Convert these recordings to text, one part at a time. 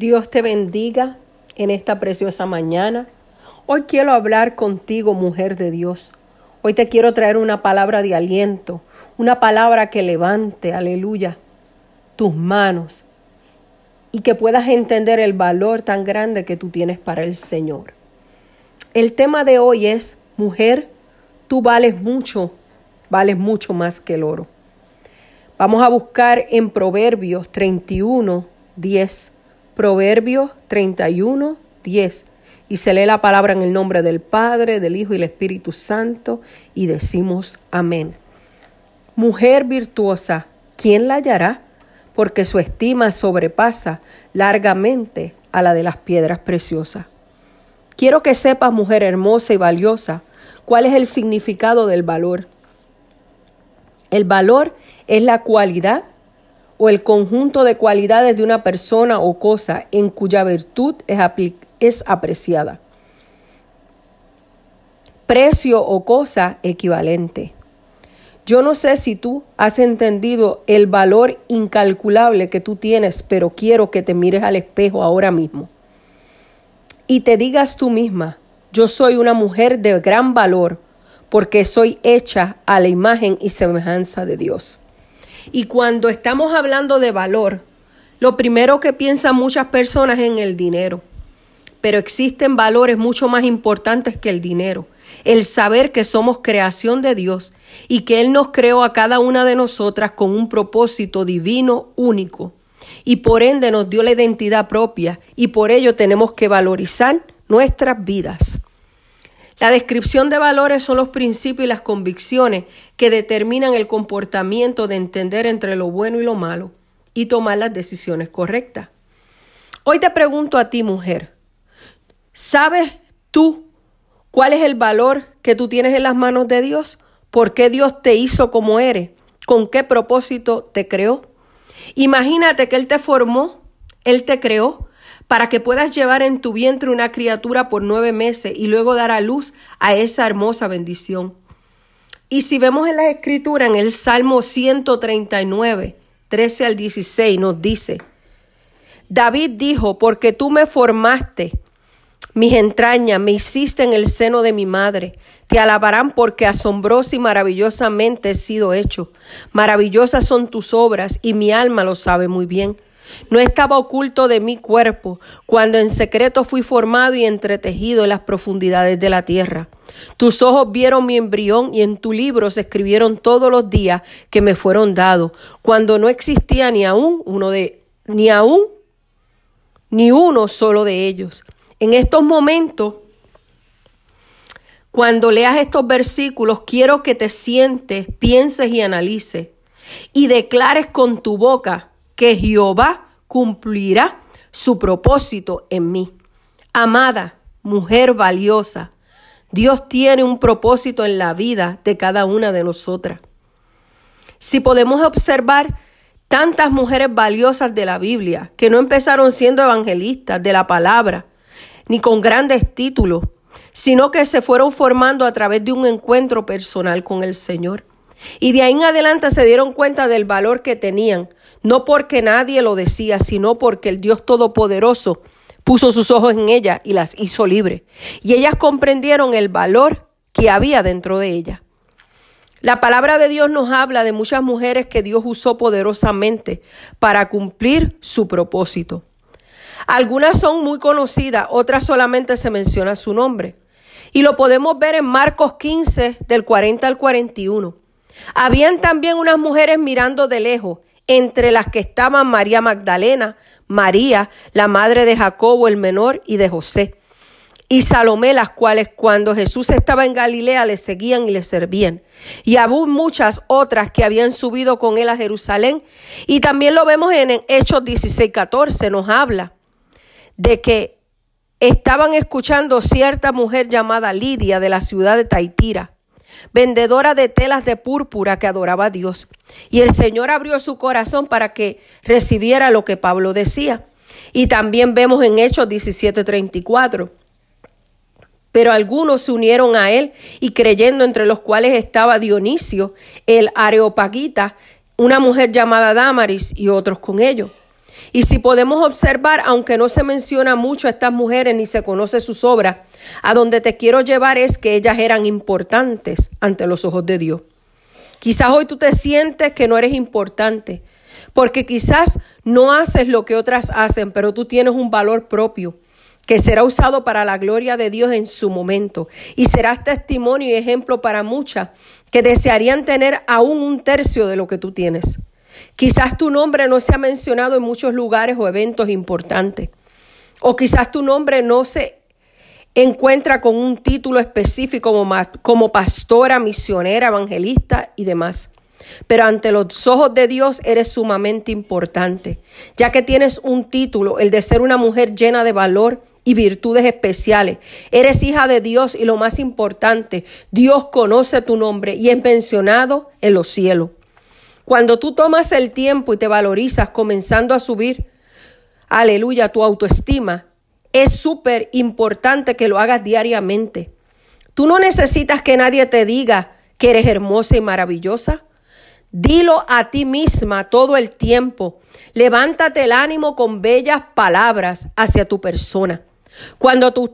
Dios te bendiga en esta preciosa mañana. Hoy quiero hablar contigo, mujer de Dios. Hoy te quiero traer una palabra de aliento, una palabra que levante, aleluya, tus manos y que puedas entender el valor tan grande que tú tienes para el Señor. El tema de hoy es, mujer, tú vales mucho, vales mucho más que el oro. Vamos a buscar en Proverbios 31, 10 Proverbios 31, 10. Y se lee la palabra en el nombre del Padre, del Hijo y del Espíritu Santo y decimos amén. Mujer virtuosa, ¿quién la hallará? Porque su estima sobrepasa largamente a la de las piedras preciosas. Quiero que sepas, mujer hermosa y valiosa, cuál es el significado del valor. El valor es la cualidad o el conjunto de cualidades de una persona o cosa en cuya virtud es, es apreciada. Precio o cosa equivalente. Yo no sé si tú has entendido el valor incalculable que tú tienes, pero quiero que te mires al espejo ahora mismo y te digas tú misma, yo soy una mujer de gran valor porque soy hecha a la imagen y semejanza de Dios. Y cuando estamos hablando de valor, lo primero que piensan muchas personas es en el dinero. Pero existen valores mucho más importantes que el dinero. El saber que somos creación de Dios y que Él nos creó a cada una de nosotras con un propósito divino único. Y por ende nos dio la identidad propia y por ello tenemos que valorizar nuestras vidas. La descripción de valores son los principios y las convicciones que determinan el comportamiento de entender entre lo bueno y lo malo y tomar las decisiones correctas. Hoy te pregunto a ti, mujer, ¿sabes tú cuál es el valor que tú tienes en las manos de Dios? ¿Por qué Dios te hizo como eres? ¿Con qué propósito te creó? Imagínate que Él te formó, Él te creó para que puedas llevar en tu vientre una criatura por nueve meses y luego dar a luz a esa hermosa bendición. Y si vemos en la escritura, en el Salmo 139, 13 al 16, nos dice, David dijo, porque tú me formaste, mis entrañas, me hiciste en el seno de mi madre. Te alabarán porque asombrosa y maravillosamente he sido hecho. Maravillosas son tus obras y mi alma lo sabe muy bien. No estaba oculto de mi cuerpo cuando en secreto fui formado y entretejido en las profundidades de la tierra. Tus ojos vieron mi embrión y en tu libro se escribieron todos los días que me fueron dados, cuando no existía ni aún uno de ni aún ni uno solo de ellos. En estos momentos cuando leas estos versículos, quiero que te sientes, pienses y analices y declares con tu boca que Jehová cumplirá su propósito en mí. Amada, mujer valiosa, Dios tiene un propósito en la vida de cada una de nosotras. Si podemos observar tantas mujeres valiosas de la Biblia que no empezaron siendo evangelistas de la palabra, ni con grandes títulos, sino que se fueron formando a través de un encuentro personal con el Señor. Y de ahí en adelante se dieron cuenta del valor que tenían, no porque nadie lo decía, sino porque el Dios Todopoderoso puso sus ojos en ella y las hizo libre. Y ellas comprendieron el valor que había dentro de ella. La palabra de Dios nos habla de muchas mujeres que Dios usó poderosamente para cumplir su propósito. Algunas son muy conocidas, otras solamente se menciona su nombre. Y lo podemos ver en Marcos 15, del 40 al 41. Habían también unas mujeres mirando de lejos, entre las que estaban María Magdalena, María, la madre de Jacobo el menor y de José, y Salomé, las cuales cuando Jesús estaba en Galilea le seguían y le servían. Y aún muchas otras que habían subido con él a Jerusalén. Y también lo vemos en Hechos 16, 14, nos habla de que estaban escuchando cierta mujer llamada Lidia de la ciudad de Taitira vendedora de telas de púrpura que adoraba a Dios. Y el Señor abrió su corazón para que recibiera lo que Pablo decía. Y también vemos en Hechos 17:34. Pero algunos se unieron a él y creyendo entre los cuales estaba Dionisio, el Areopagita, una mujer llamada Damaris y otros con ellos. Y si podemos observar, aunque no se menciona mucho a estas mujeres ni se conoce sus obras, a donde te quiero llevar es que ellas eran importantes ante los ojos de Dios. Quizás hoy tú te sientes que no eres importante, porque quizás no haces lo que otras hacen, pero tú tienes un valor propio que será usado para la gloria de Dios en su momento y serás testimonio y ejemplo para muchas que desearían tener aún un tercio de lo que tú tienes. Quizás tu nombre no se ha mencionado en muchos lugares o eventos importantes. O quizás tu nombre no se encuentra con un título específico como, como pastora, misionera, evangelista y demás. Pero ante los ojos de Dios eres sumamente importante, ya que tienes un título, el de ser una mujer llena de valor y virtudes especiales. Eres hija de Dios y lo más importante, Dios conoce tu nombre y es mencionado en los cielos. Cuando tú tomas el tiempo y te valorizas comenzando a subir, aleluya, tu autoestima, es súper importante que lo hagas diariamente. Tú no necesitas que nadie te diga que eres hermosa y maravillosa. Dilo a ti misma todo el tiempo. Levántate el ánimo con bellas palabras hacia tu persona. Cuando tu,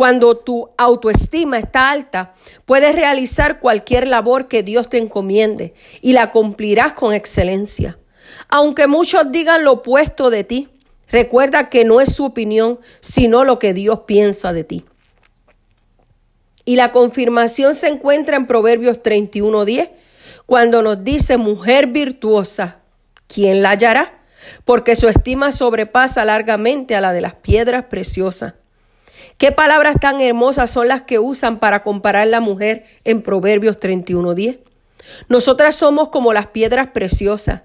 cuando tu autoestima está alta, puedes realizar cualquier labor que Dios te encomiende y la cumplirás con excelencia. Aunque muchos digan lo opuesto de ti, recuerda que no es su opinión, sino lo que Dios piensa de ti. Y la confirmación se encuentra en Proverbios 31:10, cuando nos dice, mujer virtuosa, ¿quién la hallará? porque su estima sobrepasa largamente a la de las piedras preciosas. ¿Qué palabras tan hermosas son las que usan para comparar la mujer en Proverbios 31.10? Nosotras somos como las piedras preciosas.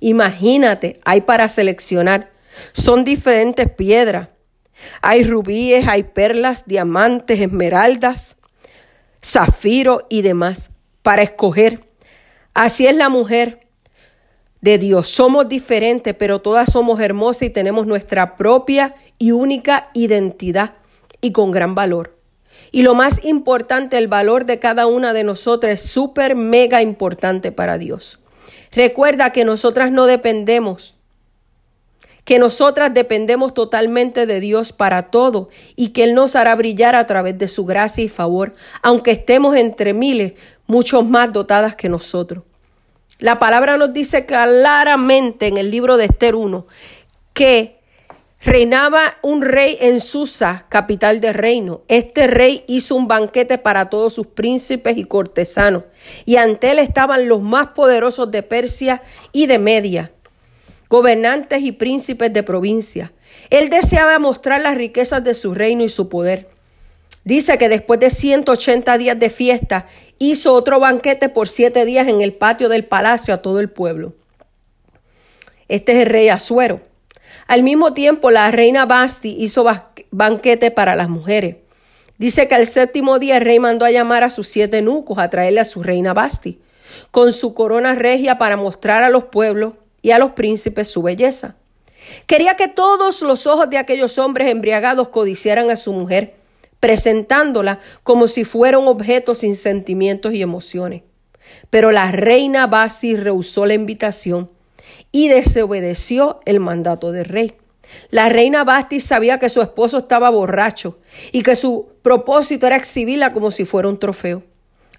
Imagínate, hay para seleccionar. Son diferentes piedras. Hay rubíes, hay perlas, diamantes, esmeraldas, zafiro y demás para escoger. Así es la mujer de Dios. Somos diferentes, pero todas somos hermosas y tenemos nuestra propia y única identidad y con gran valor. Y lo más importante, el valor de cada una de nosotras es súper, mega importante para Dios. Recuerda que nosotras no dependemos, que nosotras dependemos totalmente de Dios para todo y que Él nos hará brillar a través de su gracia y favor, aunque estemos entre miles, muchos más dotadas que nosotros. La palabra nos dice claramente en el libro de Esther 1 que reinaba un rey en Susa, capital del reino. Este rey hizo un banquete para todos sus príncipes y cortesanos, y ante él estaban los más poderosos de Persia y de Media, gobernantes y príncipes de provincia. Él deseaba mostrar las riquezas de su reino y su poder. Dice que después de 180 días de fiesta hizo otro banquete por siete días en el patio del palacio a todo el pueblo. Este es el rey Azuero. Al mismo tiempo, la reina Basti hizo banquete para las mujeres. Dice que al séptimo día el rey mandó a llamar a sus siete nucos a traerle a su reina Basti, con su corona regia para mostrar a los pueblos y a los príncipes su belleza. Quería que todos los ojos de aquellos hombres embriagados codiciaran a su mujer presentándola como si fuera un objeto sin sentimientos y emociones. Pero la reina Basti rehusó la invitación y desobedeció el mandato del rey. La reina Basti sabía que su esposo estaba borracho y que su propósito era exhibirla como si fuera un trofeo.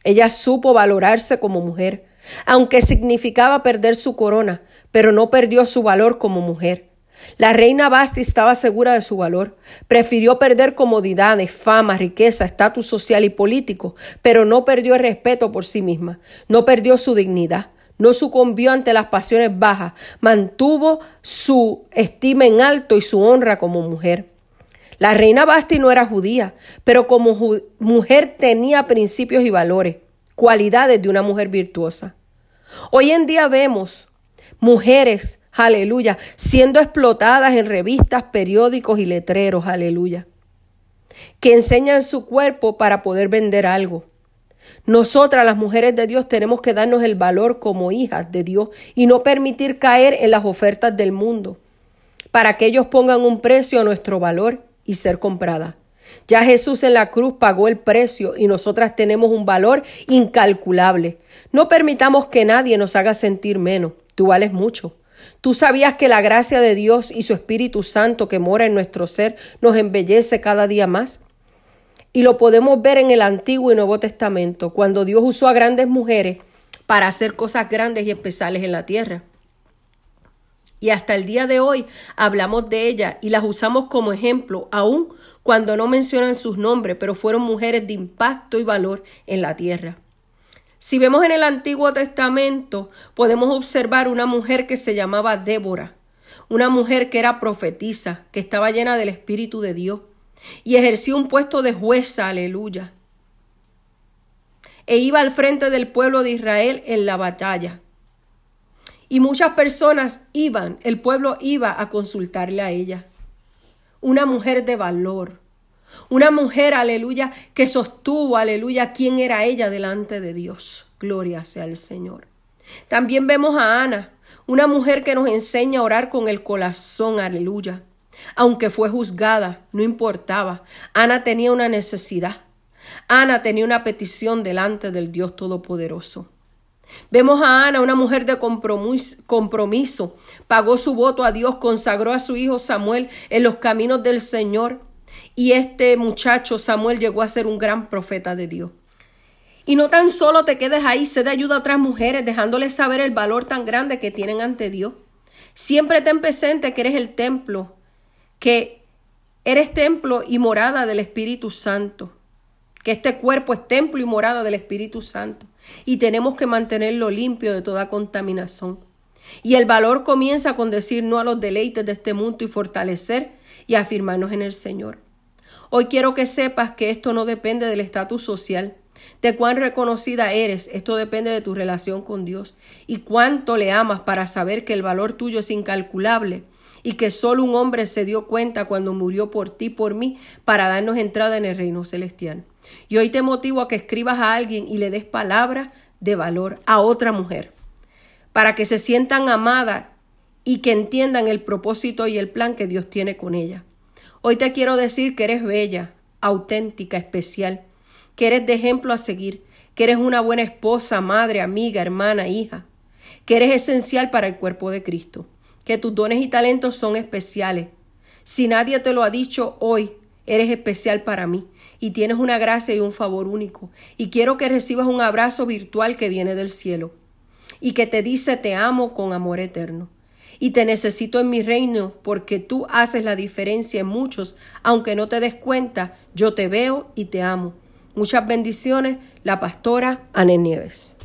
Ella supo valorarse como mujer, aunque significaba perder su corona, pero no perdió su valor como mujer. La reina Basti estaba segura de su valor. Prefirió perder comodidades, fama, riqueza, estatus social y político, pero no perdió el respeto por sí misma, no perdió su dignidad, no sucumbió ante las pasiones bajas, mantuvo su estima en alto y su honra como mujer. La reina Basti no era judía, pero como mujer tenía principios y valores, cualidades de una mujer virtuosa. Hoy en día vemos mujeres aleluya, siendo explotadas en revistas, periódicos y letreros, aleluya, que enseñan su cuerpo para poder vender algo. Nosotras, las mujeres de Dios, tenemos que darnos el valor como hijas de Dios y no permitir caer en las ofertas del mundo, para que ellos pongan un precio a nuestro valor y ser comprada. Ya Jesús en la cruz pagó el precio y nosotras tenemos un valor incalculable. No permitamos que nadie nos haga sentir menos. Tú vales mucho. Tú sabías que la gracia de Dios y su Espíritu Santo que mora en nuestro ser nos embellece cada día más. Y lo podemos ver en el Antiguo y Nuevo Testamento, cuando Dios usó a grandes mujeres para hacer cosas grandes y especiales en la tierra. Y hasta el día de hoy hablamos de ellas y las usamos como ejemplo, aun cuando no mencionan sus nombres, pero fueron mujeres de impacto y valor en la tierra. Si vemos en el Antiguo Testamento, podemos observar una mujer que se llamaba Débora, una mujer que era profetisa, que estaba llena del Espíritu de Dios y ejercía un puesto de jueza, aleluya. E iba al frente del pueblo de Israel en la batalla. Y muchas personas iban, el pueblo iba a consultarle a ella. Una mujer de valor, una mujer, aleluya, que sostuvo, aleluya, quién era ella delante de Dios. Gloria sea al Señor. También vemos a Ana, una mujer que nos enseña a orar con el corazón, aleluya. Aunque fue juzgada, no importaba. Ana tenía una necesidad. Ana tenía una petición delante del Dios Todopoderoso. Vemos a Ana, una mujer de compromiso, pagó su voto a Dios, consagró a su hijo Samuel en los caminos del Señor y este muchacho Samuel llegó a ser un gran profeta de Dios. Y no tan solo te quedes ahí, sé de ayuda a otras mujeres, dejándoles saber el valor tan grande que tienen ante Dios. Siempre ten presente que eres el templo, que eres templo y morada del Espíritu Santo, que este cuerpo es templo y morada del Espíritu Santo, y tenemos que mantenerlo limpio de toda contaminación. Y el valor comienza con decir no a los deleites de este mundo y fortalecer y afirmarnos en el Señor. Hoy quiero que sepas que esto no depende del estatus social, de cuán reconocida eres, esto depende de tu relación con Dios y cuánto le amas para saber que el valor tuyo es incalculable y que solo un hombre se dio cuenta cuando murió por ti, por mí, para darnos entrada en el reino celestial. Y hoy te motivo a que escribas a alguien y le des palabra de valor a otra mujer, para que se sientan amadas y que entiendan el propósito y el plan que Dios tiene con ella. Hoy te quiero decir que eres bella, auténtica, especial, que eres de ejemplo a seguir, que eres una buena esposa, madre, amiga, hermana, hija, que eres esencial para el cuerpo de Cristo, que tus dones y talentos son especiales. Si nadie te lo ha dicho hoy, eres especial para mí y tienes una gracia y un favor único. Y quiero que recibas un abrazo virtual que viene del cielo y que te dice te amo con amor eterno y te necesito en mi reino porque tú haces la diferencia en muchos, aunque no te des cuenta, yo te veo y te amo. Muchas bendiciones, la pastora Anne Nieves.